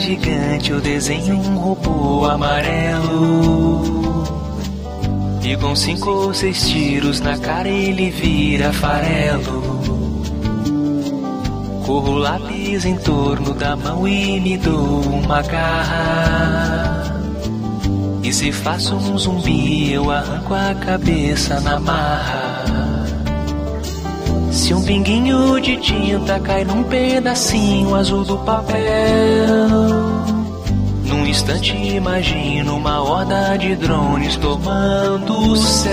gigante eu desenho um robô amarelo. E com cinco ou seis tiros na cara ele vira farelo. Corro lápis em torno da mão e me dou uma garra. E se faço um zumbi, eu arranco a cabeça na marra. Se um pinguinho de tinta cai num pedacinho azul do papel. Num instante imagino uma horda de drones tomando o céu.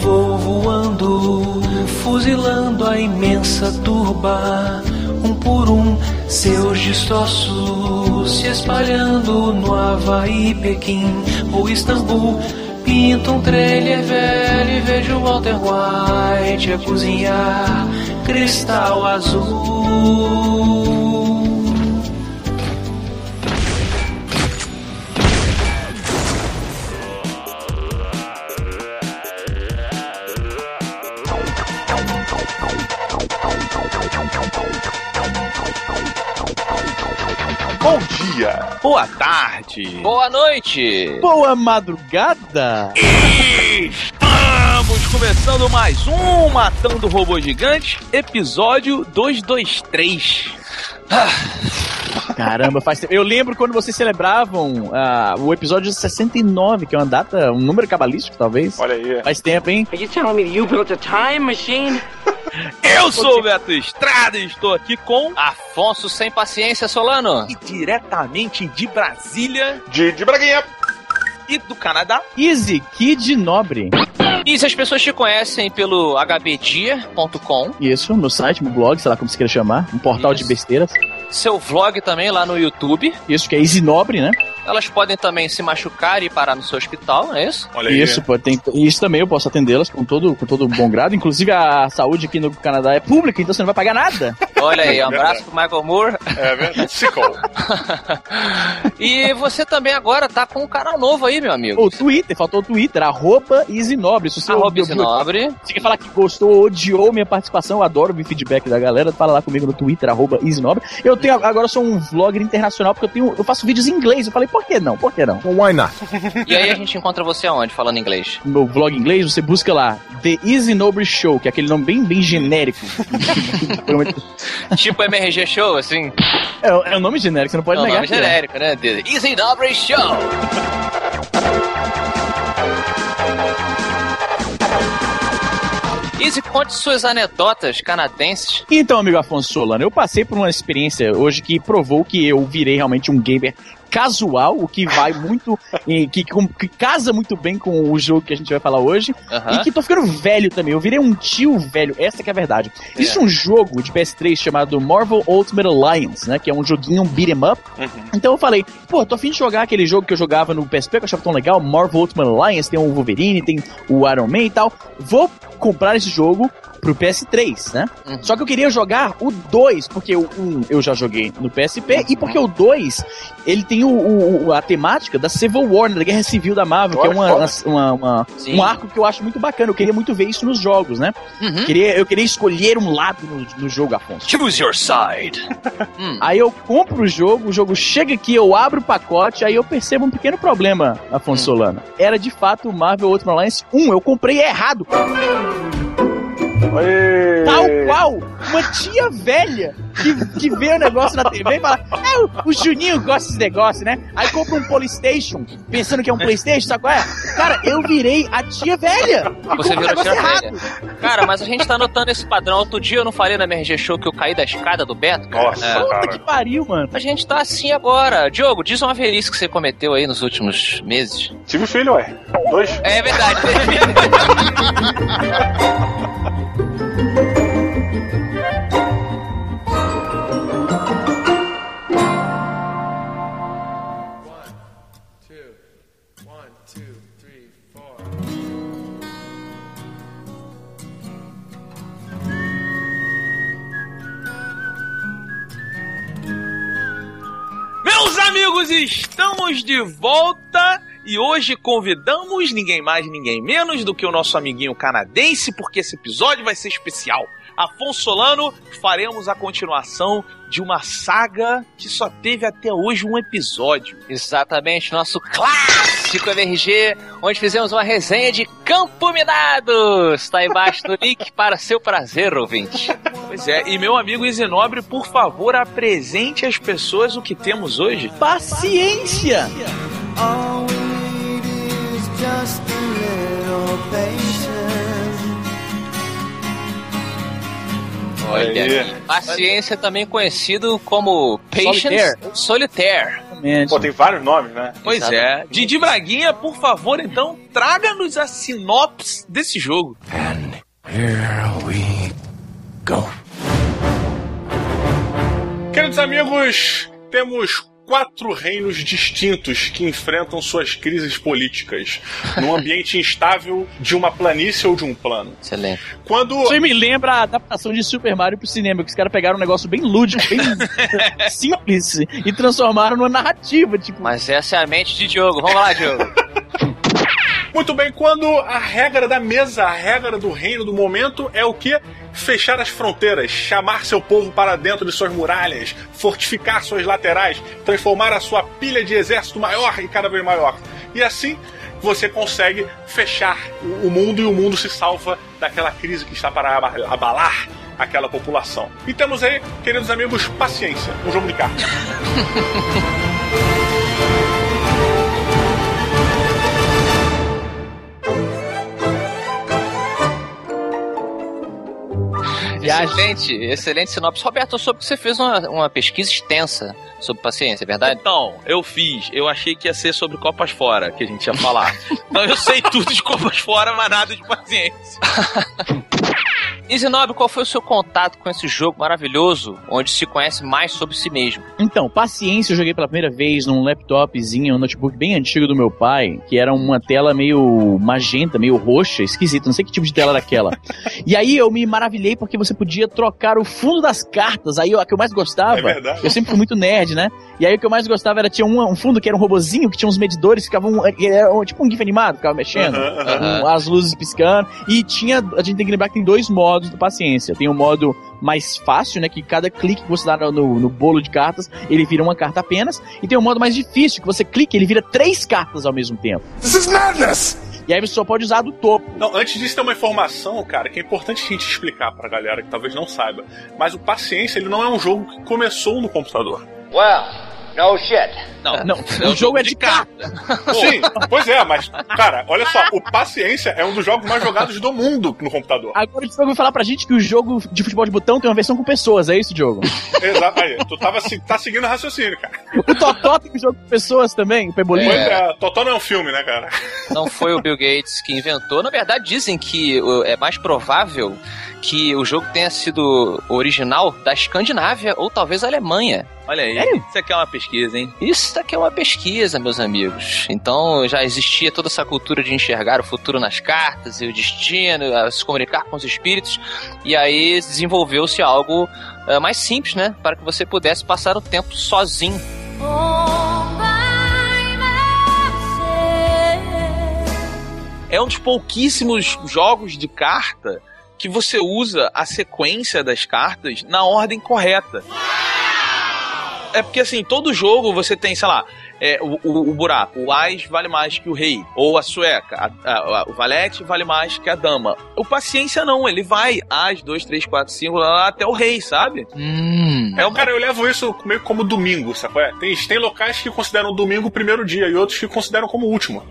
Vou voando, fuzilando a imensa turba. Um por um, seus destroços se espalhando no Havaí, Pequim ou Istambul. Pinto um trailer velho e vejo Walter White a cozinhar cristal azul. Bom dia, boa tarde, Boa noite! Boa madrugada! Estamos começando mais um Matando Robô Gigante, episódio 223. Caramba, faz tempo. Eu lembro quando vocês celebravam ah, o episódio 69, que é uma data, um número cabalístico, talvez. Olha aí. Faz tempo, hein? Are you telling me you built a time machine? Eu sou o Beto Estrada e estou aqui com Afonso sem paciência, Solano. e diretamente de Brasília De, de Braguinha. E do Canadá. Easy Kid Nobre. E se as pessoas te conhecem pelo hbdia.com, Isso, no site, no blog, sei lá como você queira chamar. Um portal Isso. de besteiras. seu vlog também lá no YouTube, Isso que é Easy Nobre, né? elas podem também se machucar e parar no seu hospital, não é isso? Olha Isso, pô, tem, isso também eu posso atendê-las com todo, com todo bom grado. Inclusive a saúde aqui no Canadá é pública, então você não vai pagar nada. Olha aí, um abraço pro Michael Moore. É verdade. Sickle. E você também agora tá com um canal novo aí, meu amigo. O Twitter, faltou o Twitter, arroba Easy Nobre. Se você Arroba ouviu- Easy Nobre. Você quer falar que gostou ou odiou minha participação? Eu adoro ouvir feedback da galera. Fala lá comigo no Twitter, arroba EasyNobre. Eu tenho, agora eu sou um vlogger internacional porque eu, tenho, eu faço vídeos em inglês. Eu falei, por que não? Por que não? Why not? E aí a gente encontra você aonde, falando inglês? No meu vlog em inglês, você busca lá The Easy Nobre Show, que é aquele nome bem, bem genérico. tipo MRG Show, assim? é, é um nome genérico, você não pode é um negar. nome é. genérico, né? The Easy Nobre Show. Easy, conte suas anedotas canadenses. Então, amigo Afonso Solano, eu passei por uma experiência hoje que provou que eu virei realmente um gamer casual, o que vai muito, e que, que casa muito bem com o jogo que a gente vai falar hoje, e que tô ficando velho também. Eu virei um tio velho, essa que é a verdade. Existe um jogo de PS3 chamado Marvel Ultimate Alliance, né, que é um joguinho um beat'em up. Então eu falei, pô, tô afim de jogar aquele jogo que eu jogava no PSP, que eu achava tão legal, Marvel Ultimate Alliance, tem o Wolverine, tem o Iron Man e tal. Vou comprar esse jogo pro PS3, né? Uhum. Só que eu queria jogar o 2, porque o 1 eu já joguei no PSP, e porque o 2, ele tem o, o- a temática da Civil War, né, da Guerra Civil da Marvel, que é uma, uma- uma- um arco que eu acho muito bacana. Eu queria muito ver isso nos jogos, né? Uhum. Queria, eu queria escolher um lado no, no jogo, Afonso. Choose your side. Hum. Aí eu compro o jogo, o jogo chega aqui, eu abro o pacote, aí eu percebo um pequeno problema, Afonso Solano. Era de fato o Marvel Ultimate Alliance 1, eu comprei errado. Tal qual uma tia velha que, que vê o negócio na TV e fala: É, o, o Juninho gosta desse negócio, né? Aí compra um Polystation, pensando que é um Playstation, sabe qual é? Cara, eu virei a tia velha. Você virou negócio tia errado. velha. Cara, mas a gente tá notando esse padrão. Outro dia eu não falei na MRG Show que eu caí da escada do Beto, cara. Nossa, É. Puta cara. que pariu, mano. A gente tá assim agora. Diogo, diz uma velhice que você cometeu aí nos últimos meses. Tive filho, ué. Dois. É verdade. estamos de volta E hoje convidamos ninguém mais, ninguém menos do que o nosso amiguinho canadense, porque esse episódio vai ser especial. Afonso Solano, faremos a continuação de uma saga que só teve até hoje um episódio. Exatamente, nosso clássico MRG, onde fizemos uma resenha de Campo Minado. Está embaixo do link para seu prazer, ouvinte. Pois é, e meu amigo Isinobre, por favor, apresente às pessoas o que temos hoje. Paciência! All we need is just a little patience. Olha Aí. Paciência também conhecido como Patience Solitaire. Exatamente. Pô, tem vários nomes, né? Pois é. Didi Braguinha, por favor, então, traga-nos a sinopse desse jogo. Queridos amigos, temos quatro reinos distintos que enfrentam suas crises políticas num ambiente instável de uma planície ou de um plano. Excelente. Quando Isso aí me lembra a adaptação de Super Mario pro cinema, que os caras pegaram um negócio bem lúdico, bem simples, e transformaram numa narrativa, tipo... Mas essa é a mente de Diogo. Vamos lá, Diogo. Muito bem, quando a regra da mesa, a regra do reino do momento é o que? Fechar as fronteiras, chamar seu povo para dentro de suas muralhas, fortificar suas laterais, transformar a sua pilha de exército maior e cada vez maior. E assim você consegue fechar o mundo e o mundo se salva daquela crise que está para aba- abalar aquela população. E temos aí, queridos amigos, paciência, um jogo de cartas. Excelente, excelente sinopse. Roberto, eu soube que você fez uma, uma pesquisa extensa sobre paciência, é verdade? Então, eu fiz. Eu achei que ia ser sobre Copas Fora, que a gente ia falar. então eu sei tudo de Copas Fora, mas nada de paciência. Isinobre, qual foi o seu contato com esse jogo maravilhoso, onde se conhece mais sobre si mesmo? Então, Paciência eu joguei pela primeira vez num laptopzinho, um notebook bem antigo do meu pai, que era uma tela meio magenta, meio roxa, esquisita, não sei que tipo de tela era aquela. e aí eu me maravilhei porque você podia trocar o fundo das cartas, aí a que eu mais gostava, É verdade. eu sempre fui muito nerd, né? E aí o que eu mais gostava era, tinha um, um fundo que era um robozinho, que tinha uns medidores que ficavam, era um- tipo um gif animado, ficava mexendo. Com as luzes piscando. E tinha. A gente tem que lembrar que tem dois modos do paciência. Tem o modo mais fácil, né? Que cada clique que você dá no, no bolo de cartas, ele vira uma carta apenas. E tem o modo mais difícil, que você clica ele vira três cartas ao mesmo tempo. This is madness! E aí você só pode usar do topo. Não, antes disso tem uma informação, cara, que é importante a gente explicar pra galera que talvez não saiba. Mas o Paciência, ele não é um jogo que começou no computador. Well, no shit. Não, Não, o jogo é de carta. Sim, pois é, mas, cara, olha só, o Paciência é um dos jogos mais jogados do mundo no computador. Agora o Diogo vai falar pra gente que o jogo de futebol de botão tem uma versão com pessoas, é isso, Diogo? Exato, aí, tu tava, se- tá seguindo o raciocínio, cara. O Totó tem um jogo com pessoas também, o Pebolinho. Pois é, Totó não é um filme, né, cara? Não foi o Bill Gates que inventou. Na verdade, dizem que é mais provável que o jogo tenha sido original da Escandinávia ou talvez Alemanha. Olha aí. Sério? Isso aqui é uma pesquisa, hein? Isso aqui é uma pesquisa, meus amigos. Então já existia toda essa cultura de enxergar o futuro nas cartas e o destino, se comunicar com os espíritos. E aí desenvolveu-se algo eh, mais simples, né? Para que você pudesse passar o tempo sozinho. É um dos pouquíssimos jogos de carta que você usa a sequência das cartas na ordem correta. É porque assim, todo jogo você tem, sei lá, é, o, o, o buraco, o Ás vale mais que o rei, ou a sueca, a- a- a- o valete vale mais que a dama. O paciência não, ele vai Ás, 2, 3, 4, 5, lá, lá, até o rei, sabe? Hum. É, cara, eu levo isso meio como domingo, sacou? É? Tem, tem locais que consideram o domingo o primeiro dia e outros que consideram como o último.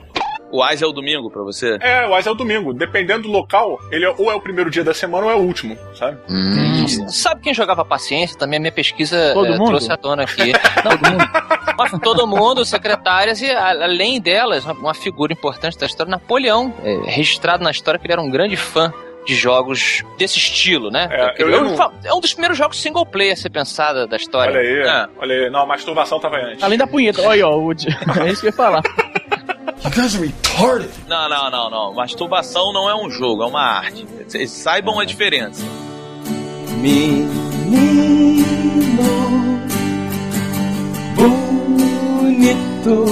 O Ás é o domingo pra você? É, mas é o domingo. Dependendo do local, ele é- ou é o primeiro dia da semana ou é o último, sabe? Hum. Sabe quem jogava paciência? Também a minha pesquisa Todo mundo? trouxe à tona aqui. Todo mundo. Nossa, todo mundo, secretárias e a- além delas, uma- uma figura importante da história, Napoleão, é, registrado na história que ele era um grande fã de jogos desse estilo, né? É, eu É um- lembro- é um dos primeiros jogos single player a ser pensada da história. Olha aí, É. olha aí. Não, a masturbação tava antes. Além da punheta. Olha, ó, o... É isso que eu ia falar. Não, não, não, não. Masturbação não é um jogo, é uma arte. Vocês saibam a diferença. Menino bonito,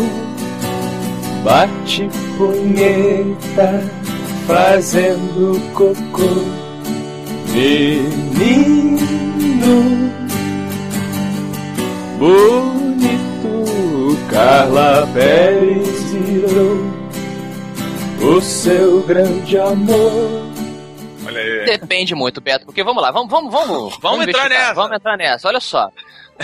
Bate punheta fazendo cocô. Menino bonito, Carla Pérez virou o seu grande amor. Olha aí. Depende muito, Beto, porque vamos lá, vamos, vamos, vamos, vamos, entrar nessa. Vamos entrar nessa. Olha só.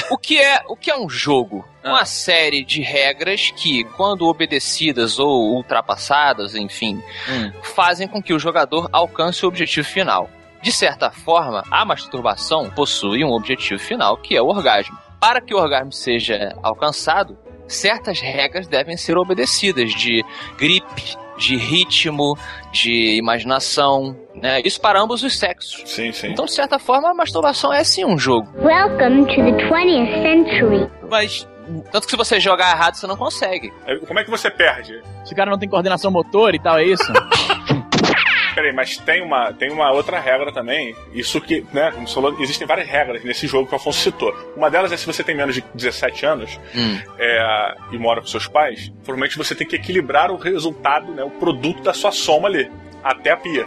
O que é, o que é um jogo? Ah. Uma série de regras que, quando obedecidas ou ultrapassadas, enfim, Hum. fazem com que o jogador alcance o objetivo final. De certa forma, a masturbação possui um objetivo final, que é o orgasmo. Para que o orgasmo seja alcançado, certas regras devem ser obedecidas, de gripe, de ritmo, de imaginação, né? Isso para ambos os sexos. Sim, sim. Então, de certa forma, a masturbação é sim um jogo. Welcome to the 20th century. Mas Tanto que se você jogar errado, você não consegue. Como é que você perde? Se o cara não tem coordenação motor e tal, é isso? Peraí, mas tem uma, tem uma outra regra também. Isso que, né, como você falou, existem várias regras nesse jogo que o Afonso citou. Uma delas é se você tem menos de 17 anos Hum. é, e mora com seus pais, provavelmente você tem que equilibrar o resultado, né, o produto da sua soma ali. Até a pia.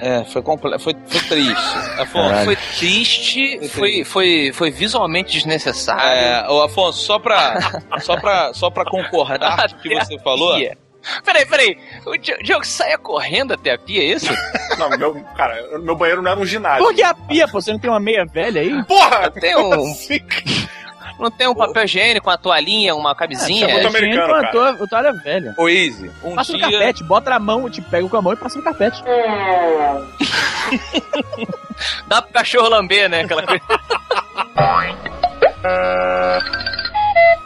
É, foi, foi, foi triste. Afonso. Foi triste, foi, foi, foi visualmente desnecessário. é, ô, Afonso, só pra, só pra, só pra concordar com o que você falou. pia. Peraí, peraí. O Di- Diogo saia correndo até a pia, é isso? Não, meu, cara, meu banheiro não era um ginásio. Por que a pia, pô? Você não tem uma meia velha aí? Porra! Tem um- assim? Não tem um papel higiênico, uma toalhinha, uma camisinha? É, botou americano, Gente, uma cara. toalha- toalha velha. Ô, Easy, um Passa no dia... carpete, bota na mão, te pega com a mão e passa no carpete. Dá pro cachorro lamber, né? Aquela coisa.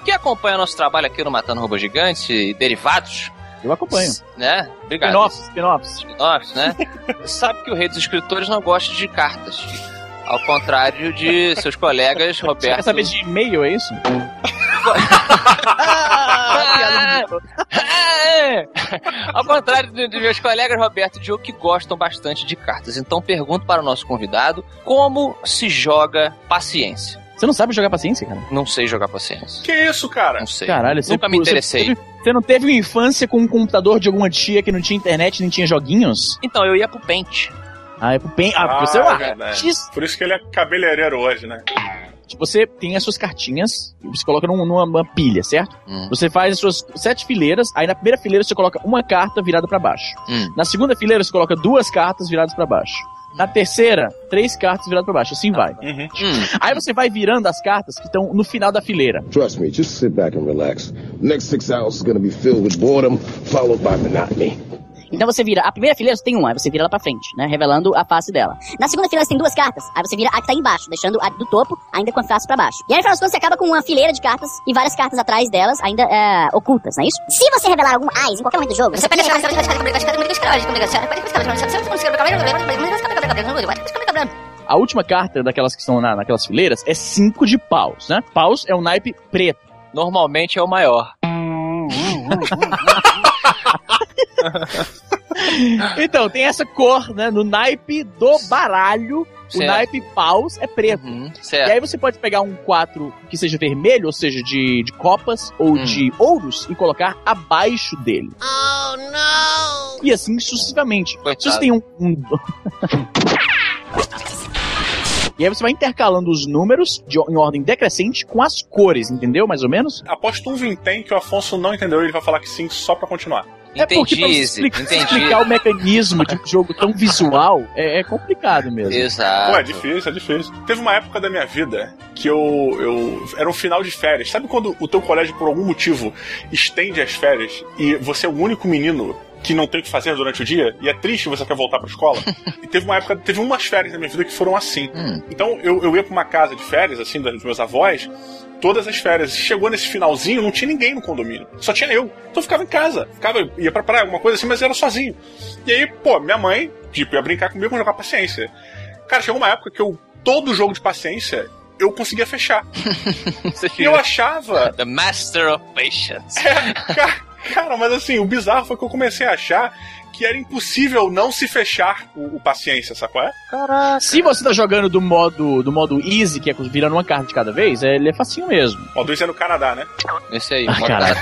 Quem acompanha nosso trabalho aqui no Matando Robô Gigante e derivados, Eu acompanho. né? Obrigado. Spin-offs, spin-offs. Spin-offs, né? Sabe que o rei dos escritores não gosta de cartas. Ao contrário de seus colegas, Você quer Roberto. saber de e-mail, é isso? Ao contrário de meus colegas Roberto e Diogo que gostam bastante de cartas. Então pergunto para o nosso convidado como se joga paciência. Você não sabe jogar paciência, cara? Não sei jogar paciência. Que isso, cara? Não sei. Caralho, você Nunca me você interessei. teve- Você não teve uma infância com um computador de alguma tia que não tinha internet nem tinha joguinhos? Então, eu ia pro Paint. Ah, é pro pen... Ah, porque você é Ah, um é artista. Por isso que ele é cabeleireiro hoje, né? Você tem as suas cartinhas, e você coloca num- numa, pilha, certo? Hum. Você faz as suas sete fileiras, aí na primeira fileira você coloca uma carta virada pra baixo. Hum. Na segunda fileira você coloca duas cartas viradas pra baixo. Na terceira, três cartas viradas pra baixo. Assim vai. Uhum. Hum. Aí você vai virando as cartas que estão no final da fileira. Trust me, just sit back and relax. Next six hours is gonna be filled with boredom, followed by monotony. Então você vira, a primeira fileira você tem uma, aí você vira ela pra frente, né? Revelando a face dela. Na segunda fileira você tem duas cartas, aí você vira a que tá embaixo, deixando a do topo ainda com a face pra baixo. E aí no final das contas você acaba com uma fileira de cartas e várias cartas atrás delas ainda é, ocultas, não é isso? Se você revelar algum AIS em qualquer momento do jogo, você pode A última carta daquelas que estão na, naquelas fileiras é cinco de paus, né? Paus é um naipe preto. Normalmente é o maior. Então, tem essa cor, né? No naipe do baralho, Certo. o naipe paus é preto. Uhum, E aí você pode pegar um 4 que seja vermelho, ou seja, de, de copas ou Hum. de ouros, e colocar abaixo dele. Oh, não! E assim sucessivamente. Coitado. Se você tem um. um- e aí você vai intercalando os números de, em ordem decrescente com as cores, entendeu? Mais ou menos? Aposto um vintém que o Afonso não entendeu, ele vai falar que sim só pra continuar. é porque pra Entendi, você Izzy, explicar, entendi. explicar o mecanismo de um jogo tão visual é, é complicado mesmo. Exato. Pô, é difícil, é difícil. Teve uma época da minha vida que eu, eu. Era um final de férias. Sabe quando o teu colégio, por algum motivo, estende as férias e você é o único menino que não tem o que fazer durante o dia e é triste você quer voltar pra escola? e teve uma época, teve umas férias na minha vida que foram assim. Hum. Então eu, eu ia pra uma casa de férias, assim, dos meus avós, todas as férias. Chegou nesse finalzinho, não tinha ninguém no condomínio. Só tinha eu. Então eu ficava em casa. Ficava, ia pra praia, alguma coisa assim, mas era sozinho. E aí, pô, minha mãe, tipo, ia brincar comigo, jogar paciência. Cara, chegou uma época que eu, todo jogo de paciência, eu conseguia fechar. E eu achava. The Master of Patience. É, cara, Cara, mas assim, o bizarro foi que eu comecei a achar que era impossível não se fechar o, o paciência, sacou? É? Caraca. Se você tá jogando do modo, do modo easy, que é virando uma carta de cada vez, é, ele é facinho mesmo. O modo easy é no Canadá, né? Esse aí, Ah, o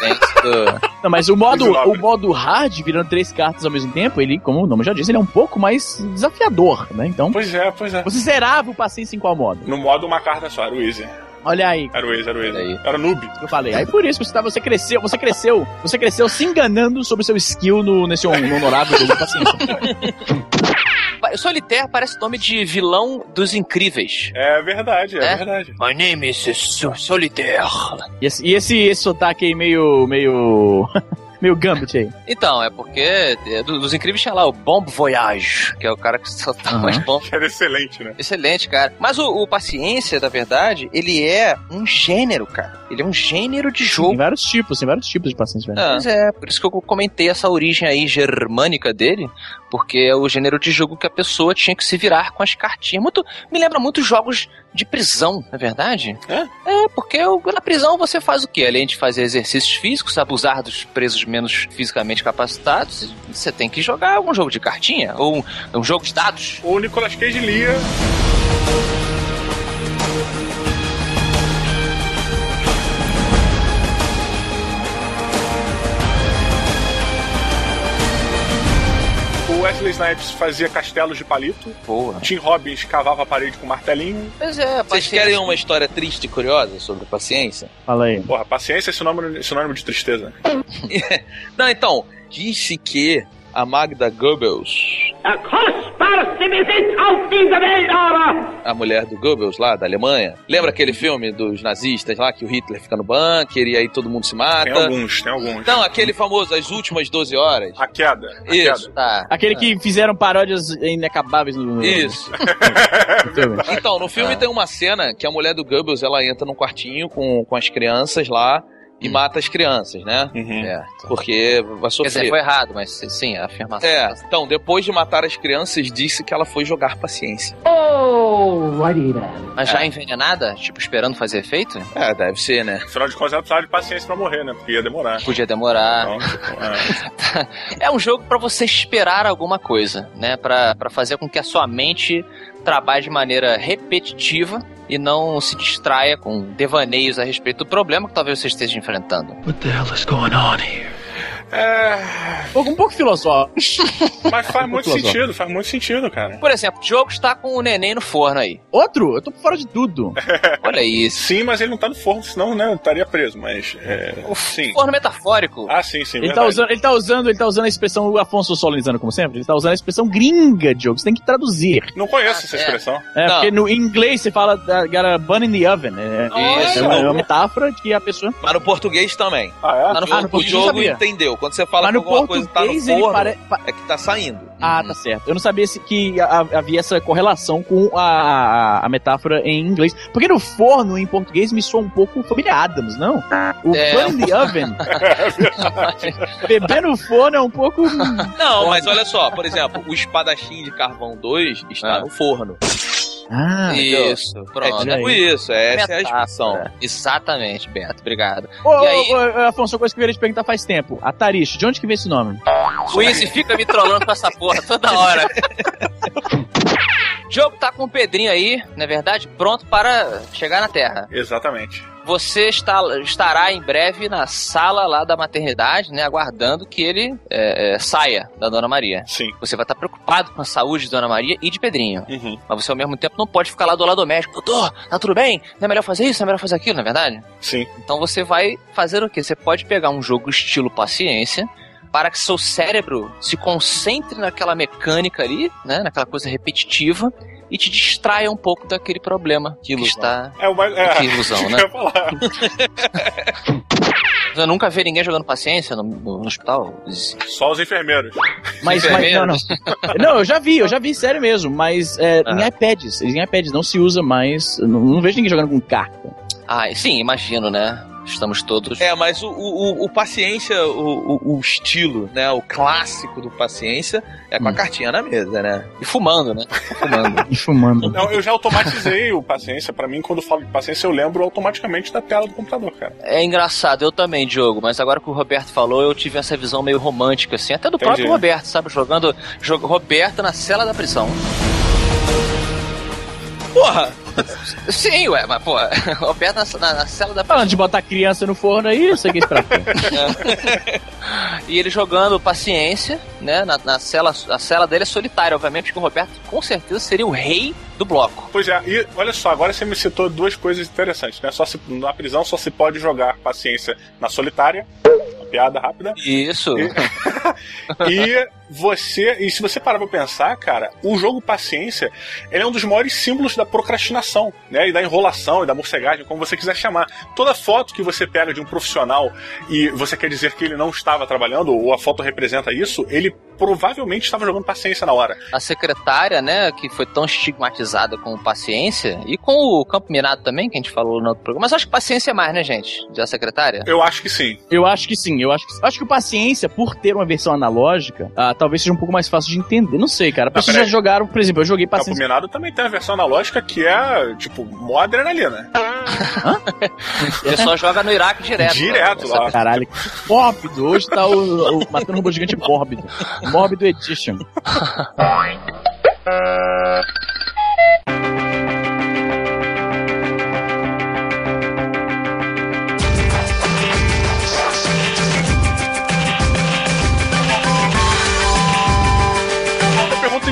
modo do... Não, mas o modo, o modo hard, virando três cartas ao mesmo tempo, ele, como o nome já diz, ele é um pouco mais desafiador, né? Então, Pois é, pois é. você zerava o paciência em qual modo? No modo uma carta só, era o easy. Olha aí, Era o easy, era o easy. Aí. Era noob. eu falei. Aí por isso você, tá, você cresceu, você cresceu, você cresceu se enganando sobre seu skill no, nesse hon- no honorável jogo de paciência. Pa- Solitaire parece nome de vilão dos incríveis. É verdade, é, É? verdade. My name is Sol- Solitaire. E esse, e esse, esse sotaque aí meio. meio. meio Gambit aí. Então, é porque é, do- dos incríveis tinha lá o Bomb Voyage, que é o cara que soltava Aham. as bombas. Era excelente, né? Excelente, cara. Mas o, o Paciência, na verdade, ele é um gênero, cara. Ele é um gênero de Tem jogo. vários tipos, tem vários tipos de paciência, velho. Pois é, por isso que eu comentei essa origem aí germânica dele, porque é o gênero de jogo que a pessoa tinha que se virar com as cartinhas. Muito, me lembra muito jogos de prisão, não é verdade? É? É, porque na prisão você faz o quê? Além de fazer exercícios físicos, abusar dos presos menos fisicamente capacitados, você tem que jogar algum jogo de cartinha, ou um, um jogo de dados. O Nicolas Cage lia. Wesley Snipes fazia castelos de palito. Boa. Tim Robbins cavava a parede com martelinho. Pois é, Vocês querem uma história triste e curiosa sobre paciência? Fala aí. Porra, paciência é sinônimo, sinônimo de tristeza. Não, então, disse que a Magda Goebbels, a mulher do Goebbels lá, da Alemanha, lembra aquele filme dos nazistas lá, que o Hitler fica no bunker e aí todo mundo se Tem mata? alguns, tem alguns. Então, aquele famoso, as últimas 12 horas. A queda. A Isso. queda. Tá. Aquele que fizeram paródias inacabáveis no, Isso. Então, no filme tem uma cena que a mulher do Goebbels, ela entra num quartinho com, com as crianças lá e mata as crianças, né? Uhum. Certo. Porque vai Quer sofrer. dizer, foi errado, mas sim, a afirmação. É, então, depois de matar as crianças, disse que ela foi jogar paciência. Mas já envenenada? Tipo, esperando fazer efeito? É, deve ser, né? Afinal de contas, ela precisava de paciência pra morrer, né? Porque ia demorar. Podia demorar. Então, tipo, é. É um jogo pra você esperar alguma coisa, né? Pra fazer com que a sua mente trabalhe de maneira repetitiva e não se distraia com devaneios a respeito do problema que talvez você esteja enfrentando. É, Um pouco, um pouco filosófico. Mas faz muito Filosófico. sentido, faz muito sentido, cara. Por exemplo, o jogo está com o neném no forno aí. Outro? Eu tô por fora de tudo. Olha isso. Sim, mas ele não tá no forno, senão, né, estaria preso, mas. É, sim. Forno metafórico. Ah, sim, sim. Ele tá, verdade. usando, ele, tá usando, ele tá usando a expressão, o Afonso solenizando como sempre, ele tá usando a expressão gringa de jogo, você tem que traduzir. Não conheço essa é. expressão. É, Não. porque no inglês você fala uh, got a bun in the oven. É, Isso. é uma, é uma metáfora de que a pessoa. Mas no português também. Ah, é? Lá no O no o português eu jogo entendeu. Quando você fala que no alguma coisa tá no português ele forno, pare... pa- é que tá saindo. Ah, tá certo. Eu não sabia se que havia essa correlação com a, a, a metáfora em inglês. Porque no forno, em português, me soa um pouco família Adams, não? O É. bun in the oven. Beber no forno é um pouco. Não, mas olha só, por exemplo, o espadachim de carvão 2 está Ah. no forno. Ah, Isso, É pronto. tipo isso, essa é a Metáfora. expressão. Exatamente, Beto, obrigado. Ô, E aí? ô, ô, Afonso, uma coisa que eu queria te perguntar faz tempo. A Tarish, de onde que vem esse nome? O Easy fica me trollando com essa porra toda hora. O jogo tá com o Pedrinho aí, na verdade, pronto para chegar na Terra. Exatamente. Você está, estará em breve na sala lá da maternidade, né, aguardando que ele é, é, saia da Dona Maria. Sim. Você vai estar preocupado com a saúde de Dona Maria e de Pedrinho. Uhum. Mas você ao mesmo tempo não pode ficar lá do lado do médico. Doutor, tá tudo bem? Não é melhor fazer isso? Não é melhor fazer aquilo, não é verdade? Sim. Então você vai fazer o quê? Você pode pegar um jogo estilo paciência para que seu cérebro se concentre naquela mecânica ali, né, naquela coisa repetitiva e te distraia um pouco daquele problema que, ilusão. está. É uma. É, Que ilusão, né? eu nunca vi ninguém jogando paciência no, no- no hospital. Só os enfermeiros. Mas, mas não, não. Não, eu já vi, eu já vi, sério mesmo. Mas é, Ah. em iPads. Em iPads não se usa mais. Não, não vejo ninguém jogando com carta. Ah, sim, imagino, né? Estamos todos. É, mas o, o, o paciência, o, o, o estilo, né? O clássico do paciência é com a cartinha na mesa, né? E fumando, né? Fumando. E fumando. Não, eu já automatizei o paciência. Pra mim, quando eu falo de paciência, eu lembro automaticamente da tela do computador, cara. É engraçado, eu também, Diogo, mas agora que o Roberto falou, eu tive essa visão meio romântica, assim, até do Entendi. próprio Roberto, sabe? Jogando jogo, Roberto na cela da prisão. Porra! Sim, ué, mas, pô, Roberto na, na, na cela da. Falando de botar criança no forno aí, você quis pra quê? E ele jogando paciência, né? Na, na cela, a cela dele é solitária, obviamente, porque o Roberto com certeza seria o rei do bloco. Pois é, e olha só, agora você me citou duas coisas interessantes, né? Só se, na prisão só se pode jogar paciência na solitária. Uma piada rápida. Isso. E você, e se você parar pra pensar, cara, o jogo Paciência, ele é um dos maiores símbolos da procrastinação, né? E da enrolação, e da morcegagem, como você quiser chamar. Toda foto que você pega de um profissional e você quer dizer que ele não estava trabalhando, ou a foto representa isso, ele provavelmente estava jogando paciência na hora. A secretária, né, que foi tão estigmatizada com paciência, e com o Campo Minado também, que a gente falou no outro programa, mas acho que paciência é mais, né, gente? Da secretária? Eu acho que sim. Eu acho que sim, eu acho que acho que o paciência, por ter uma versão analógica, ah, talvez seja um pouco mais fácil de entender. Não sei, cara. Pessoas já jogaram, por exemplo, eu joguei Campo paciência. Minado também tem a versão analógica que é, tipo, mó adrenalina. Ele só joga no Iraque direto. Direto lá. Caralho, mórbido. Hoje tá o, o Matando Robô Gigante mórbido. Mórbido Edition.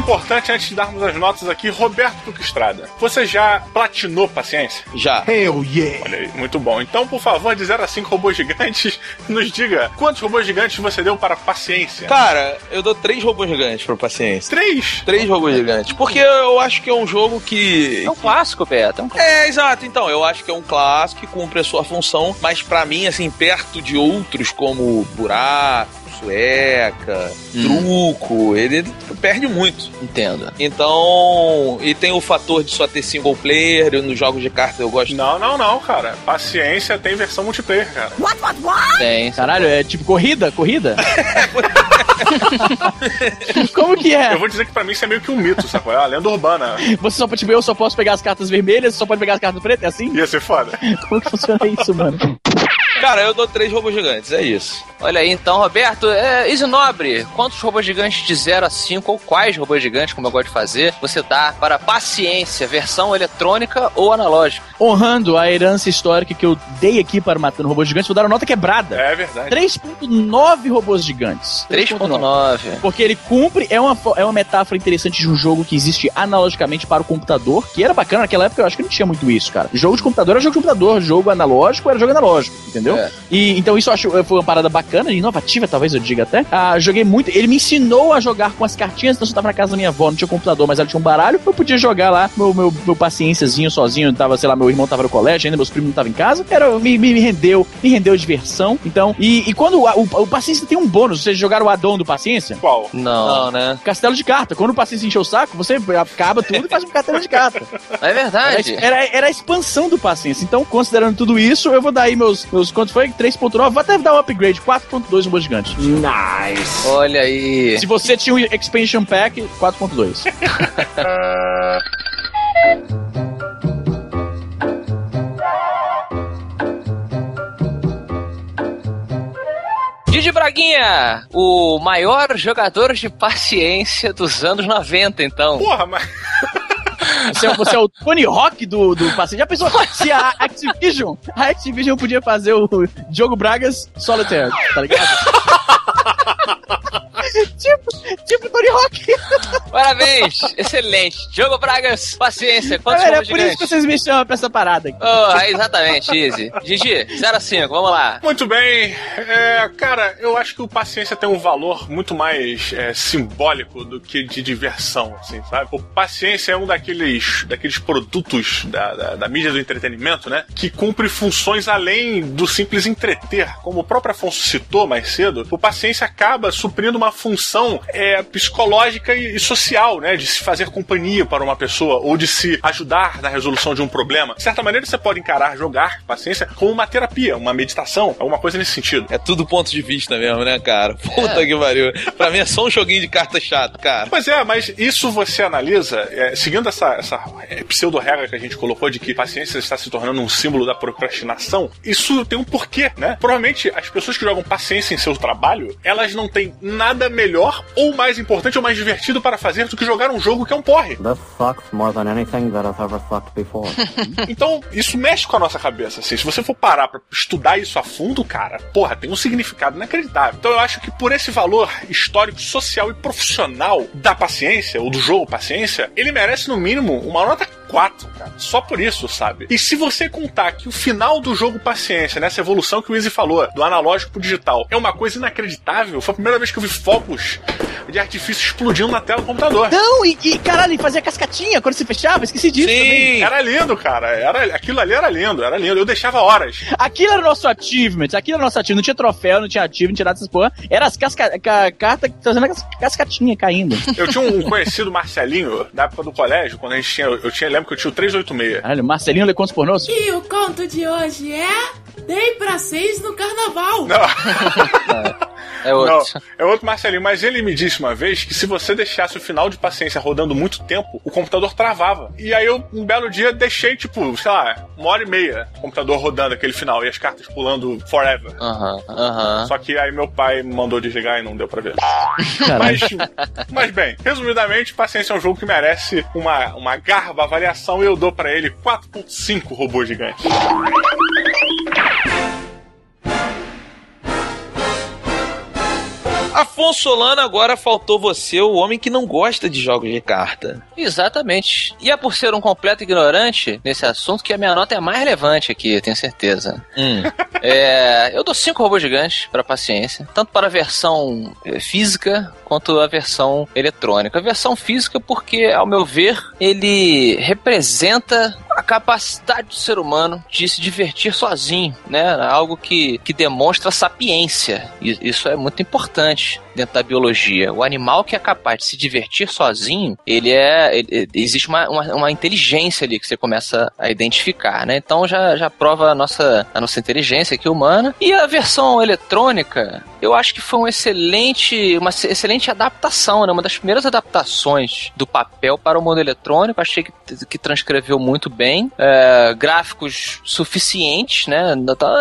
importante antes de darmos as notas aqui, Roberto Duque Estrada. Você já platinou paciência? Já. Hell yeah! Olha aí, muito bom. Então, por favor, de 0 a 5 robôs gigantes, nos diga quantos robôs gigantes você deu para paciência? Cara, eu dou três robôs gigantes pra paciência. Três? Três robôs gigantes. Porque eu acho que é um jogo que. É um clássico, Beto. É um É, exato. Então, eu acho que é um clássico que cumpre a sua função, mas pra mim, assim, perto de outros como Buraco, Sueca, Truco, ele perde muito. Entendo. Então, e tem o fator de só ter single player, eu, nos jogos de carta eu gosto. Não, não, não, cara. Paciência tem versão multiplayer, cara. What, what, what? Tem. Caralho, é tipo corrida? Corrida? Como que é? Eu vou dizer que pra mim isso é meio que um mito, sacou? É uma lenda urbana. Você só pode, tipo, eu só posso pegar as cartas vermelhas, você só pode pegar as cartas pretas, é assim? Ia ser foda. Como que funciona isso, mano? Cara, eu dou três robôs gigantes, é isso. Olha aí, então, Roberto, é, Easy Nobre, quantos robôs gigantes de 0 a 5, ou quais robôs gigantes, como eu gosto de fazer, você dá para paciência, versão eletrônica ou analógica? Honrando a herança histórica que eu dei aqui para Matando Robôs Gigantes, vou dar uma nota quebrada. É verdade. 3.9 robôs gigantes. 3.9. Porque ele cumpre, é uma, é uma metáfora interessante de um jogo que existe analogicamente para o computador, que era bacana naquela época, eu acho que não tinha muito isso, cara. Jogo de computador era jogo de computador, jogo analógico era jogo analógico, entendeu? É. E então isso eu acho foi uma parada bacana, inovativa, talvez eu diga até. Ah, joguei muito, ele me ensinou a jogar com as cartinhas, então eu tava na casa da minha avó, não tinha computador, mas ela tinha um baralho, eu podia jogar lá meu, meu, meu paciênciazinho sozinho, tava, sei lá, meu irmão tava no colégio, ainda meus primos não estavam em casa, era, me, me, me rendeu, me rendeu diversão. Então, e, e quando o, o, o Paciência tem um bônus, vocês jogaram o addon do Paciência? Qual? Não. Não, né? Castelo de carta. Quando o paciente encheu o saco, você acaba tudo e faz um castelo de carta. É Era, verdade. era, era a expansão do paciência. Então, considerando tudo isso, eu vou dar aí meus. meus quanto foi? 3.9. Vou até dar um upgrade. 4.2 no gigante. Nice. Olha aí. Se você tinha um expansion pack, 4.2. Didi Braguinha, o maior jogador de paciência dos anos 90, então. Porra, mas. Você é, você é o Tony Hawk do, do paciente. Já pensou se a Activision, a Activision podia fazer o Diogo Bragas Solitaire, tá ligado? tipo, tipo Tony Hawk. Parabéns, excelente. Diogo Bragas, paciência. Quantos Galera, é por isso que vocês me chamam pra essa parada aqui. Oh, é exatamente, Easy. Gigi, 0 a 5, vamos lá. Muito bem. É, cara, eu acho que o Paciência tem um valor muito mais é, simbólico do que de diversão, assim, sabe? O Paciência é um daqueles, daqueles produtos da, da, da mídia do entretenimento, né? Que cumpre funções além do simples entreter. Como o próprio Afonso citou mais cedo, o Paciência acaba suprindo uma função é, psicológica e, e social, né? De se fazer companhia para uma pessoa ou de se ajudar na resolução de um problema. De certa maneira, você pode encarar jogar paciência como uma terapia, uma meditação, alguma coisa nesse sentido. É tudo ponto de vista mesmo, né, cara? Puta que pariu. Pra mim é só um joguinho de carta chato, cara. Pois é, mas isso você analisa, é, seguindo essa, essa é, pseudo-regra que a gente colocou de que paciência está se tornando um símbolo da procrastinação, isso tem um porquê, né? Provavelmente as pessoas que jogam paciência em seu trabalho, elas não têm nada melhor, ou mais importante, ou mais divertido para fazer do que jogar um jogo que é um porre. This sucks more than anything that I've ever sucked before. Então, isso mexe com a nossa cabeça, assim. Se você for parar pra estudar isso a fundo, cara, porra, tem um significado inacreditável. Então eu acho que por esse valor histórico, social e profissional da paciência, ou do jogo paciência, ele merece no mínimo uma nota 4, cara. Só por isso, sabe? E se você contar que o final do jogo Paciência, nessa evolução que o Easy falou, do analógico pro digital, é uma coisa inacreditável, foi a primeira vez que eu vi fogos de artifício explodindo na tela do computador. Não, e, e caralho, e fazia cascatinha quando se fechava, esqueci disso também. Era lindo, cara. Era, aquilo ali era lindo, era lindo. Eu deixava horas. Aquilo era o nosso achievement, aquilo era o nosso achievement. Não tinha troféu, não tinha achievement, não tinha nada dessas porra. Era as casca, ca, cartas trazendo as cascatinha caindo. Eu tinha um conhecido Marcelinho, da época do colégio, quando a gente tinha. Eu tinha, lembro que eu tinha o 386. Caralho, Marcelinho lê contos pornôs? E o conto de hoje é Dei pra seis no carnaval. É outro. Não, é outro Marcelinho, mas ele me disse uma vez que se você deixasse o final de paciência rodando muito tempo, o computador travava. E aí eu, um belo dia, deixei, tipo, sei lá, uma hora e meia o computador rodando aquele final e as cartas pulando forever. Aham, aham. Só que aí meu pai mandou desligar e não deu pra ver. mas, mas bem, resumidamente, Paciência é um jogo que merece uma, uma garba avaliação e eu dou pra ele 4.5 robô gigante. Afonso Solano, agora faltou você, o homem que não gosta de jogos de carta. Exatamente. E é por ser um completo ignorante nesse assunto que a minha nota é mais relevante aqui, eu tenho certeza. Hum. É, eu dou cinco robôs gigantes para paciência, tanto para a versão eh, física quanto a versão eletrônica. A versão física porque, ao meu ver, ele representa capacidade do ser humano de se divertir sozinho, né? Algo que, que demonstra sapiência. E isso é muito importante dentro da biologia. O animal que é capaz de se divertir sozinho, ele é. ele- existe uma, uma, uma inteligência ali que você começa a identificar, né? Então já, já prova a nossa, a nossa inteligência aqui humana. E a versão eletrônica, eu acho que foi um excelente, uma ce- excelente adaptação, né? Uma das primeiras adaptações do papel para o mundo eletrônico. Achei que, que transcreveu muito bem. É, gráficos suficientes, né?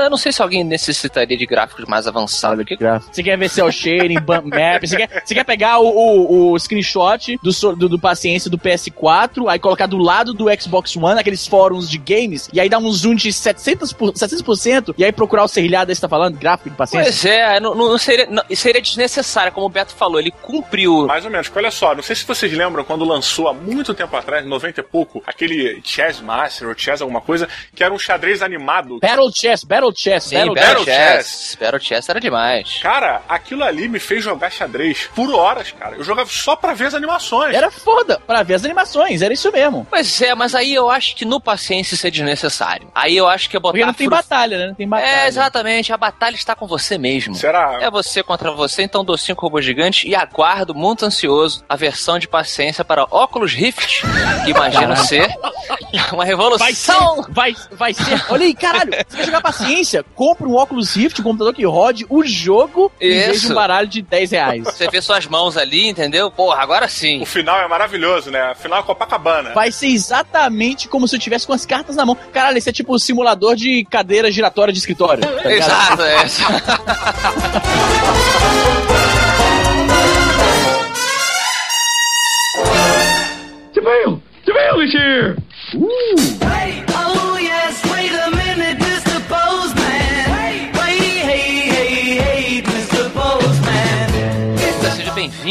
Eu não sei se alguém necessitaria de gráficos mais avançados. Você quer ver cel shading, bump map, você quer, você quer pegar o, o, o screenshot do, do, do paciência do PS4, aí colocar do lado do Xbox One, aqueles fóruns de games, e aí dar um zoom de 700%, por- 700% e aí procurar o serrilhado aí você tá falando, gráfico de paciência. Pois é, não, não seria, não- seria desnecessário, como o Beto falou, ele cumpriu. Mais ou menos, porque olha só, não sei se vocês lembram quando lançou há muito tempo atrás, 90 e pouco, aquele Chess Master ou Chess alguma coisa, que era um xadrez animado. Battle Chess, Battle Chess, Sim, Battle, Battle, Battle Chess. Battle Chess era demais. Cara, aquilo ali me fez jogar xadrez por horas, cara. Eu jogava só pra ver as animações. Era foda, pra ver as animações, era isso mesmo. Pois é, mas aí eu acho que no paciência isso é desnecessário. Aí eu acho que é botar. Porque não tem fru- batalha, né? Não tem batalha. É, exatamente. A batalha está com você mesmo. Será? É você contra você, então dou cinco robôs gigantes e aguardo muito ansioso a versão de paciência para Oculus Rift, que imagino ser uma revolução. Vai ser, vai, vai ser. Olha aí, caralho, você quer jogar paciência? Compra um Oculus Rift, um computador que rode o jogo em vez de Isso. um baralho de 10 reais. Você vê suas mãos ali, entendeu? Porra, agora sim. O final é maravilhoso, né? Final é Copacabana. Vai ser exatamente como se eu tivesse com as cartas na mão. Caralho, esse é tipo o simulador de cadeira giratória de escritório. tá? Exato, é. Jamil! Jamil is here! Hey,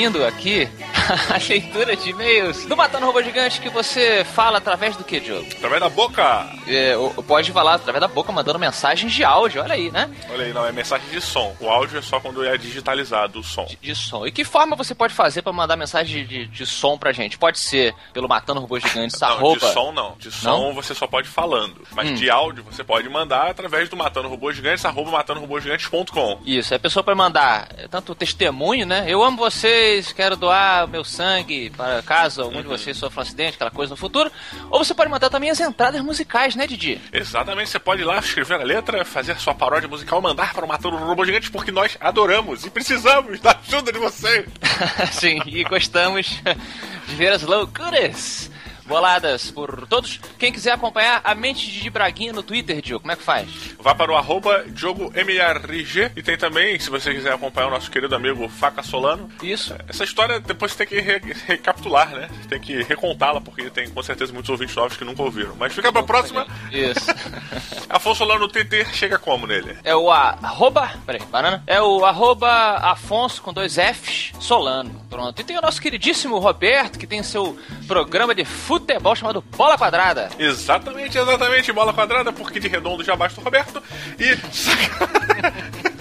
bem-vindo aqui a leitura de e-mails do Matando Robô Gigante que você fala através do que, Diogo? Através da boca. É, pode falar através da boca, mandando mensagens de áudio, olha aí, né? Olha aí, não, é mensagem de som. O áudio é só quando é digitalizado o som. De som. E que forma você pode fazer pra mandar mensagem de, de, de som pra gente? Pode ser pelo Matando Robôs Gigantes, Não, arroba... de som não. De som Não? você só pode falando. Mas Hum. de áudio você pode mandar através do Matando Robôs Gigantes, arroba matandorobôsgigantes.com. Isso, a pessoa pode mandar é, tanto testemunho, né? Eu amo vocês, quero doar meu sangue para caso algum Uhum. de vocês sofra um acidente, aquela coisa no futuro. Ou você pode mandar também as entradas musicais, né, Didi? Exatamente, você pode ir lá escrever a letra, fazer sua paródia musical, mandar para o Matando Robôs Gigantes, porque nós adoramos e precisamos da ajuda de vocês. Sim, e gostamos de ver as loucuras boladas por todos. Quem quiser acompanhar a mente de Braguinha no Twitter, Diogo, como é que faz? Vá para o arroba Diogo MRG e tem também, se você quiser acompanhar o nosso querido amigo Faca Solano. Isso. Essa história depois você tem que re- recapitular, né? Tem que recontá-la, porque tem com certeza muitos ouvintes novos que nunca ouviram. Mas fica pra próxima. Isso. Afonso Solano no TT chega como nele? É o arroba. Peraí, banana. É o arroba Afonso com dois Fs Solano. Pronto. E tem o nosso queridíssimo Roberto, que tem seu programa de futebol chamado Bola Quadrada. Exatamente, exatamente. Bola quadrada, porque de redondo já basta o Roberto. E.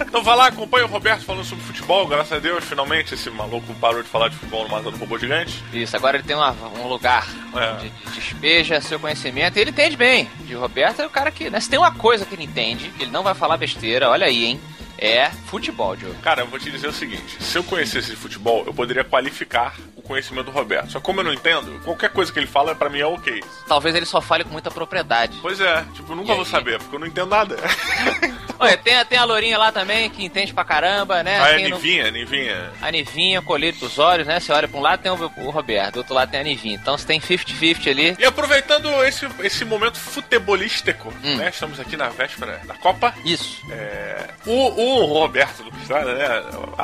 então vai lá, acompanha o Roberto falando sobre futebol. Graças a Deus, finalmente esse maluco parou de falar de futebol no Matando Robô Gigante. Isso, agora ele tem uma- um lugar É. onde despeja seu conhecimento e ele entende bem. De Roberto é o cara que, né, se tem uma coisa que ele entende, ele não vai falar besteira, olha aí, hein? É futebol, Diogo. Cara, eu vou te dizer o seguinte: se eu conhecesse de futebol, eu poderia qualificar conhecimento do Roberto. Só como eu não entendo, qualquer coisa que ele fala, pra mim é ok. Talvez ele só fale com muita propriedade. Pois é, tipo, eu nunca vou saber, porque eu não entendo nada. Olha, tem, a- tem a Lourinha lá também, que entende pra caramba, né? Ah, é Quem não- Nivinha, Nivinha. A Nivinha, colírio dos olhos, né? Você olha pra um lado tem o, o Roberto, do outro lado tem a Nivinha. Então você tem 50-50 ali. E aproveitando esse, esse momento futebolístico, Hum. né? Estamos aqui na véspera da Copa. Isso. É, o, o Roberto do Estrada, né?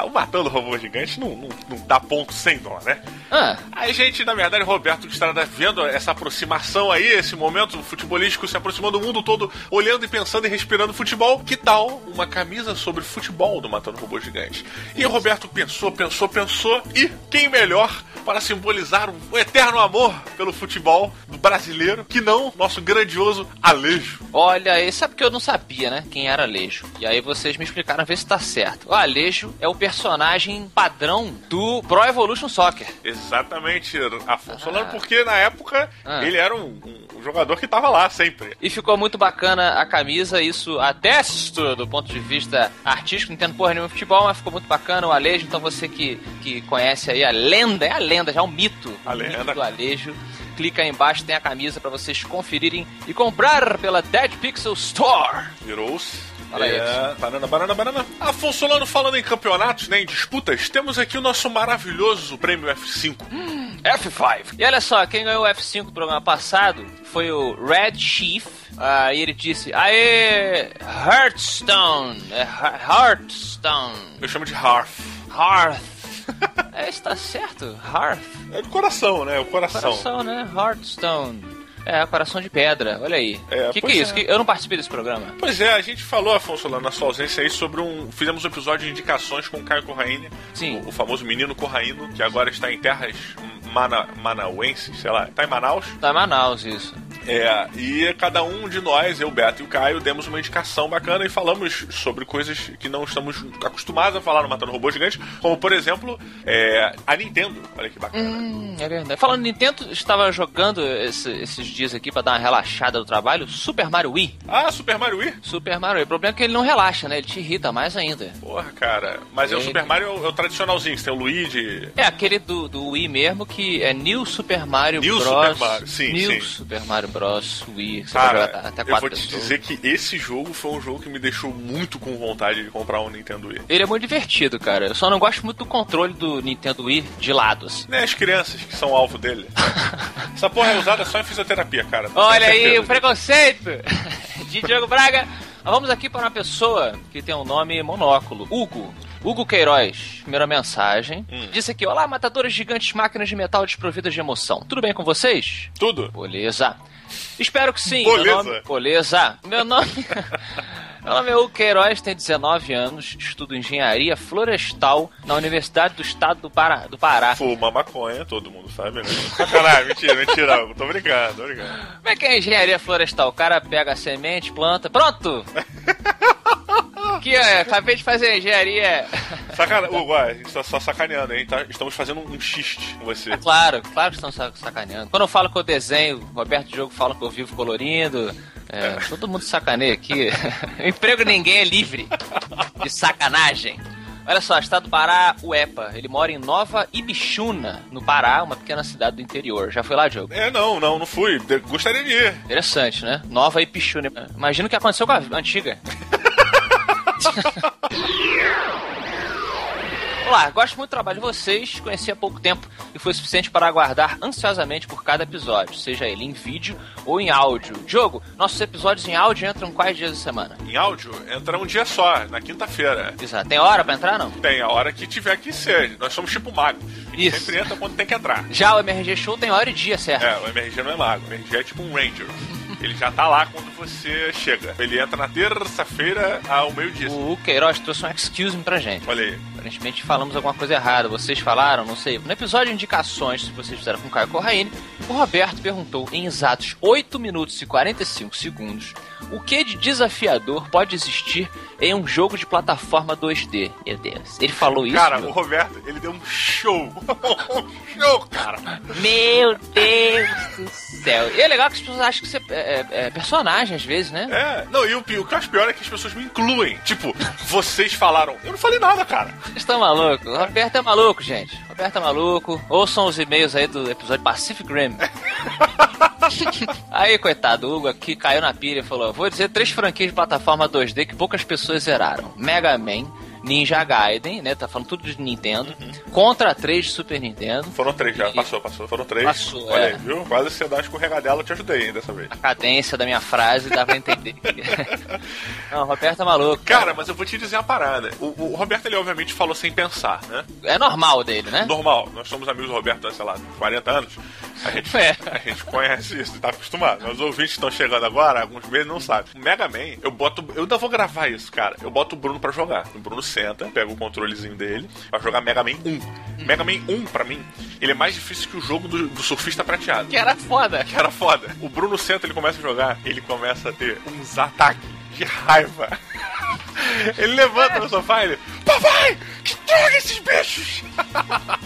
O Matando o Robô Gigante não, não, não dá ponto sem dó, né? Ah, A gente, na verdade, Roberto do Estrada, vendo essa aproximação aí, esse momento futebolístico se aproximando do mundo todo, olhando e pensando e respirando futebol, que tal uma camisa sobre futebol do Matando Robô Gigante? E o Roberto pensou, pensou, pensou, e quem melhor para simbolizar o eterno amor pelo futebol do brasileiro que não nosso grandioso Alejo? olha, aí sabe que eu não sabia, né? Quem era Alejo. E aí vocês me explicaram ver se tá certo. O Alejo é o personagem padrão do Pro Evolution Soccer. Exatamente, Afonso Solano, porque na época Ah. ele era um, um jogador que estava lá sempre. E ficou muito bacana a camisa, isso atesto do ponto de vista artístico, não entendo porra nenhuma futebol, mas ficou muito bacana o Alejo, então você que, que conhece aí a lenda, é a lenda, já é um mito, A o mito lenda. do Alejo. Clica aí embaixo, tem a camisa pra vocês conferirem e comprar pela Dead Pixel Store. Virou-se. Fala aí, É, banana, banana, banana. Afonso Solano falando em campeonatos, né, em disputas, temos aqui o nosso maravilhoso prêmio F5. F5. E olha só, quem ganhou o F5 do programa passado foi o Red Chief. Ah, e ele disse: Aê, Hearthstone. É He- Hearthstone. Eu chamo de Hearth. Hearth. é, está certo? Hearth. É de coração, né? O coração. Coração, né? Hearthstone. É, coração de pedra, olha aí. É, que que é isso? é. Eu não participei desse programa. Pois é, a gente falou, Afonso Solano, na sua ausência aí, sobre um. Fizemos um episódio de indicações com o Caio Corraine. Sim. O, o famoso menino Corraino, que agora está em terras mana, manauenses, sei lá. Está em Manaus. Tá em Manaus, isso. É, e cada um de nós, eu, Beto e o Caio, demos uma indicação bacana e falamos sobre coisas que não estamos acostumados a falar no Matando Robô Gigante, como, por exemplo, é, a Nintendo. Olha que bacana. Hum, é verdade. Falando Nintendo, estava jogando esse- esses dias aqui pra dar uma relaxada do trabalho, Super Mario Wii. Ah, Super Mario Wii? Super Mario Wii. O problema é que ele não relaxa, né? Ele te irrita mais ainda. Porra, cara. Mas é o É. Super Mario, é o tradicionalzinho, você tem o Luigi. É aquele do, do Wii mesmo que é New Super Mario New Bros. Super Mario, sim, New sim. Super Mario Bros. Wii. Cara, jogar até eu vou te pessoas. dizer que esse jogo foi um jogo que me deixou muito com vontade de comprar um Nintendo Wii. Ele é muito divertido, cara. Eu só não gosto muito do controle do Nintendo Wii de lado, assim. Nem as crianças que são alvo dele. Essa porra é usada só em fisioterapia, cara. Olha aí, o preconceito de Diogo Braga. Vamos aqui para uma pessoa que tem um nome monóculo. Hugo. Hugo Queiroz, primeira mensagem. Hum. Disse aqui: Olá, matadores gigantes, máquinas de metal desprovidas de emoção. Tudo bem com vocês? Tudo. Beleza. Espero que sim. Beleza. Meu nome... Meu nome. Meu nome é Hugo Queiroz, tenho 19 anos, estudo engenharia florestal na Universidade do Estado do Pará. Do Pará. Fuma maconha, todo mundo sabe, né? Sacanagem, mentira, mentira, Hugo. Tô brincando, tô brincando. Como é que é engenharia florestal? O cara pega a semente, planta, pronto! Aqui, ó, acabei de fazer engenharia. Sacanagem, Hugo, ó, a gente tá só sacaneando, hein? Tá- estamos fazendo um xiste com você. É claro, claro que estão sa- sacaneando. Quando eu falo que eu desenho, o Roberto Diogo fala que eu vivo colorindo. é, todo mundo sacaneia aqui. Emprego ninguém é livre de sacanagem. Olha só, estado do Pará, o EPA. Ele mora em Nova Ibichuna, no Pará, uma pequena cidade do interior. Já foi lá, Diogo? É, não, não, não fui. Gostaria de ir. Interessante, né? Nova Ibichuna. Imagina o que aconteceu com a antiga. Olá, gosto muito do trabalho de vocês, conheci há pouco tempo e foi suficiente para aguardar ansiosamente por cada episódio, seja ele em vídeo ou em áudio. Diogo, nossos episódios em áudio entram quais dias da semana? Em áudio, entra um dia só, na quinta-feira. Exato. Tem hora pra entrar, não? Tem a hora que tiver que ser. Nós somos tipo magos. Isso. sempre entra quando tem que entrar. Já o MRG Show tem hora e dia, certo? É, o MRG não é mago. O MRG é tipo um ranger. Ele já tá lá quando você chega. Ele entra na terça-feira ao meio-dia. O Queiroz trouxe um excuse me pra gente. Olha aí. Aparentemente falamos alguma coisa errada. Vocês falaram, não sei. No episódio de indicações, se vocês fizeram com o Caio Corraine, o Roberto perguntou em exatos 8 minutos e 45 segundos o que de desafiador pode existir em um jogo de plataforma 2D. Meu Deus. Ele falou isso? Cara, meu? o Roberto, ele deu um show. um show, cara. Meu Deus do céu. E é legal que as pessoas acham que você é, é- é personagem às vezes, né? É, não, e o, o que eu acho pior é que as pessoas me incluem. Tipo, vocês falaram. Eu não falei nada, cara. Vocês estão malucos? O Roberto é maluco, gente. O Roberto é maluco. Ouçam os e-mails aí do episódio Pacific Rim. aí, coitado, o Hugo aqui caiu na pilha e falou: Vou dizer três franquias de plataforma 2D que poucas pessoas zeraram: Mega Man, Ninja Gaiden, né? Tá falando tudo de Nintendo. Contra 3 de Super Nintendo. Foram três já, passou, passou. Foram três. Passou, Olha é. aí, viu? Quase você dá escorregadela, eu te ajudei hein, dessa vez. A cadência da minha frase dá pra entender. Não, o Roberto é maluco. Cara, mas eu vou te dizer uma parada. O, o Roberto, ele obviamente falou sem pensar, né? É normal dele, né? Normal. Nós somos amigos do Roberto há, sei lá, 40 anos. A gente, É. a gente conhece isso, tá acostumado. Os ouvintes estão chegando agora, alguns meses não sabem. O Mega Man, eu boto. Eu ainda vou gravar isso, cara. Eu boto o Bruno pra jogar. O Bruno senta, pega o controlezinho dele, pra jogar Mega Man 1. Mega Man 1, pra mim, ele é mais difícil que o jogo do, do surfista prateado. Que era foda. Que era foda. O Bruno senta, ele começa a jogar, ele começa a ter uns ataques de raiva. Ele levanta no sofá e ele. Papai! Que droga esses bichos!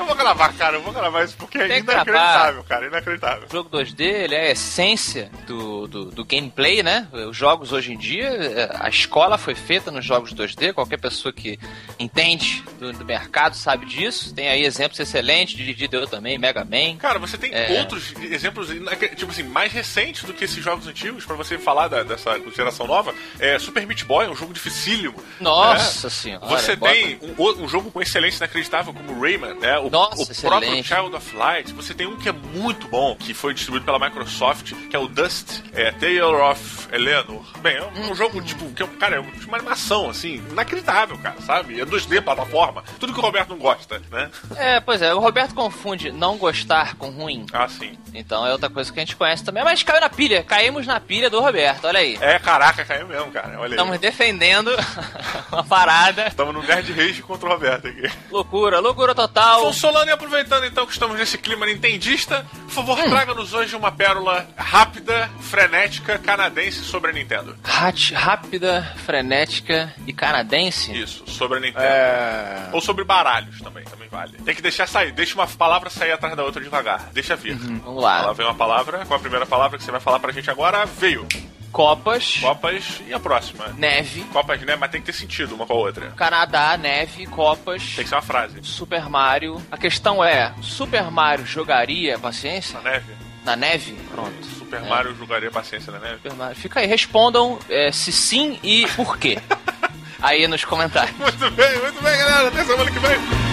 Eu vou gravar, cara, eu vou gravar isso porque é inacreditável, cara, inacreditável. O jogo 2D ele é a essência do, do, do gameplay, né? Os jogos hoje em dia, é, a escola foi feita nos jogos 2D. Qualquer pessoa que entende do, do mercado sabe disso. Tem aí exemplos excelentes, Didi deu também, Mega Man. Cara, você tem É. outros exemplos, tipo assim, mais recentes do que esses jogos antigos, pra você falar da- dessa geração nova. É Super Meat Boy, um jogo dificílimo. Nossa né? senhora, Você tem um, um jogo com excelência inacreditável como Rayman, né? O, Nossa, o próprio. Child of Light. Você tem um que é muito bom, que foi distribuído pela Microsoft, que é o Dust, é Tale of Eleanor. Bem, é um, jogo, tipo, que é, cara, é uma animação, assim, inacreditável, cara, sabe? É 2D, plataforma, tudo que o Roberto não gosta, né? É, pois é, o Roberto confunde não gostar com ruim. Ah, sim. Então é outra coisa que a gente conhece também. Mas caiu na pilha, caímos na pilha do Roberto, olha aí. É, caraca, caiu mesmo, cara. Olha aí. Estamos defendendo uma parada. Estamos no Nerd Rage contra o Roberto aqui. Loucura, loucura total. Consolando e aproveitando então que estamos nesse clima nintendista, por favor, Hum. traga-nos hoje uma pérola rápida, frenética, canadense sobre a Nintendo. Rat- rápida, frenética e canadense? Isso, sobre a Nintendo. É. Ou sobre baralhos também, também vale. Tem que deixar sair, deixa uma palavra sair atrás da outra devagar. Deixa vir. Uhum, Vamos lá. Ela vem uma palavra, com a primeira palavra que você vai falar pra gente agora, veio. Copas. Copas e a próxima? Neve. Copas, né? Mas tem que ter sentido uma com a outra. Canadá, neve, Copas. Tem que ser uma frase. Super Mario. A questão é: Super Mario jogaria paciência? Na neve? Na neve? Pronto. Super É. Mario jogaria paciência na neve? Super Mario. Fica aí, respondam é, se sim e por quê. aí nos comentários. Muito bem, muito bem, galera. Até semana que vem.